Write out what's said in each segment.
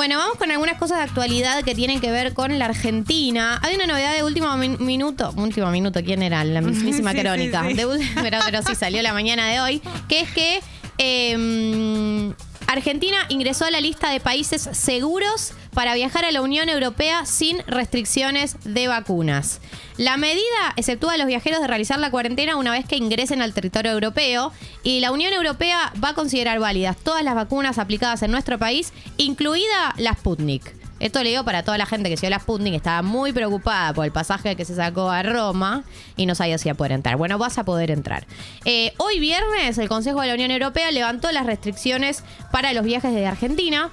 Bueno, vamos con algunas cosas de actualidad que tienen que ver con la Argentina. Hay una novedad de último min- minuto. Último minuto, ¿quién era? La mismísima Sí, crónica. sí. De pero, pero sí salió la mañana de hoy. Que es que eh, Argentina ingresó a la lista de países seguros para viajar a la Unión Europea sin restricciones de vacunas. La medida exceptúa a los viajeros de realizar la cuarentena una vez que ingresen al territorio europeo y la Unión Europea va a considerar válidas todas las vacunas aplicadas en nuestro país, incluida la Sputnik. Esto le digo para toda la gente que se dio la Sputnik, estaba muy preocupada por el pasaje que se sacó a Roma y no sabía si iba a poder entrar. Bueno, vas a poder entrar. Eh, hoy viernes, el Consejo de la Unión Europea levantó las restricciones para los viajes desde Argentina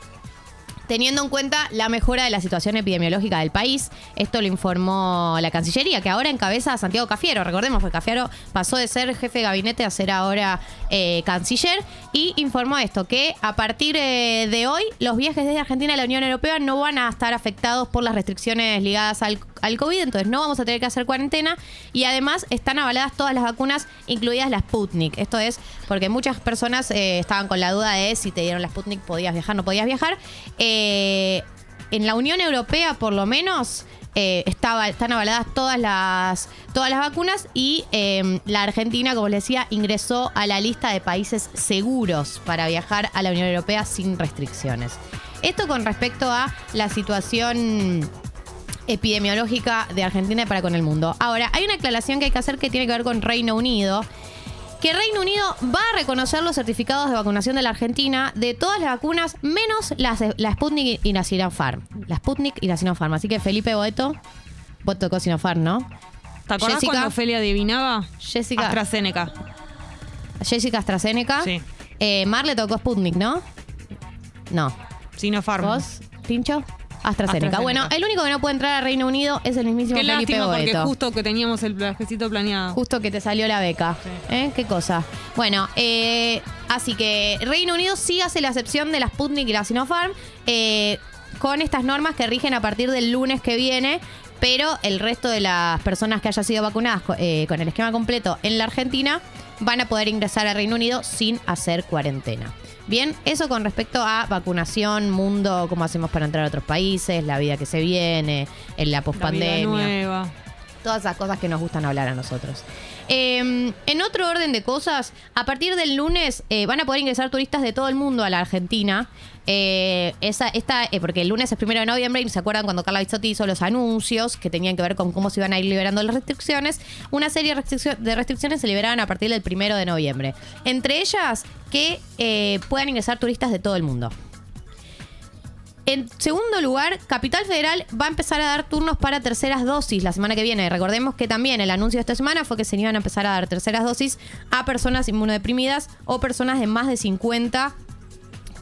teniendo en cuenta la mejora de la situación epidemiológica del país. Esto lo informó la Cancillería, que ahora encabeza a Santiago Cafiero. Recordemos que Cafiero pasó de ser jefe de gabinete a ser ahora eh, canciller y informó esto, que a partir eh, de hoy los viajes desde Argentina a la Unión Europea no van a estar afectados por las restricciones ligadas al, al COVID, entonces no vamos a tener que hacer cuarentena y además están avaladas todas las vacunas, incluidas la Sputnik. Esto es porque muchas personas eh, estaban con la duda de si te dieron la Sputnik podías viajar, no podías viajar. Eh, en la Unión Europea, por lo menos, eh, están avaladas todas las, todas las vacunas y eh, la Argentina, como les decía, ingresó a la lista de países seguros para viajar a la Unión Europea sin restricciones. Esto con respecto a la situación epidemiológica de Argentina para con el mundo. Ahora, hay una aclaración que hay que hacer que tiene que ver con Reino Unido. Que Reino Unido va a reconocer los certificados de vacunación de la Argentina de todas las vacunas, menos las, la Sputnik y la Sinopharm. La Sputnik y la Sinopharm. Así que Felipe Boeto, vos tocó Sinopharm, ¿no? ¿Te acordás Jessica. cuando Ofelia adivinaba? Jessica, AstraZeneca. Jessica AstraZeneca. Sí. Eh, Mar le tocó Sputnik, ¿no? No. Sinopharm. ¿Vos, Pincho? AstraZeneca. AstraZeneca. Bueno, el único que no puede entrar a Reino Unido es el mismísimo Qué Felipe lástima porque Boeto. justo que teníamos el viajecito planeado. Justo que te salió la beca. ¿Eh? ¿Qué cosa? Bueno, eh, así que Reino Unido sí hace la excepción de la Sputnik y la Sinopharm eh, con estas normas que rigen a partir del lunes que viene. Pero el resto de las personas que hayan sido vacunadas eh, con el esquema completo en la Argentina van a poder ingresar a Reino Unido sin hacer cuarentena. Bien, eso con respecto a vacunación, mundo, cómo hacemos para entrar a otros países, la vida que se viene, en la La vida pospandemia nueva. Todas esas cosas que nos gustan hablar a nosotros. Eh, en otro orden de cosas, a partir del lunes eh, van a poder ingresar turistas de todo el mundo a la Argentina. Eh, esa, esta, eh, porque el lunes es primero de noviembre y se acuerdan cuando Carla Bizzotti hizo los anuncios que tenían que ver con cómo se iban a ir liberando las restricciones. Una serie de, restriccio- de restricciones se liberaban a partir del primero de noviembre. Entre ellas, que puedan ingresar turistas de todo el mundo. En segundo lugar, Capital Federal va a empezar a dar turnos para terceras dosis la semana que viene. Recordemos que también el anuncio de esta semana fue que se iban a empezar a dar terceras dosis a personas inmunodeprimidas o personas de más de 50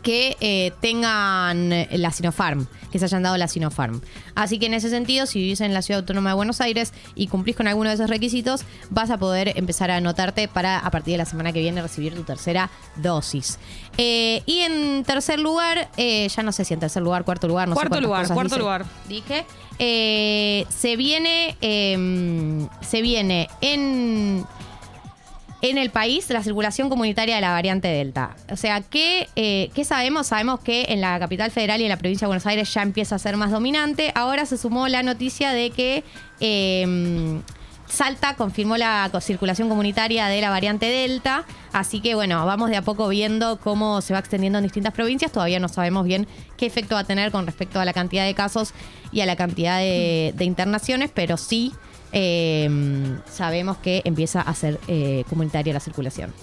que eh, tengan eh, la Sinopharm, que se hayan dado la Sinopharm. Así que en ese sentido, si vivís en la Ciudad Autónoma de Buenos Aires y cumplís con alguno de esos requisitos, vas a poder empezar a anotarte para a partir de la semana que viene recibir tu tercera dosis. Eh, y en tercer lugar, eh, ya no sé si en tercer lugar, cuarto lugar, no sé Cuarto lugar, cuarto dice. lugar. Dije. eh, se viene, eh, se viene en en el país la circulación comunitaria de la variante Delta. O sea, ¿qué, eh, ¿qué sabemos? Sabemos que en la capital federal y en la provincia de Buenos Aires ya empieza a ser más dominante. Ahora se sumó la noticia de que eh, Salta confirmó la circulación comunitaria de la variante Delta. Así que bueno, vamos de a poco viendo cómo se va extendiendo en distintas provincias. Todavía no sabemos bien qué efecto va a tener con respecto a la cantidad de casos y a la cantidad de internaciones, pero sí eh, sabemos que empieza a ser eh, comunitaria la circulación.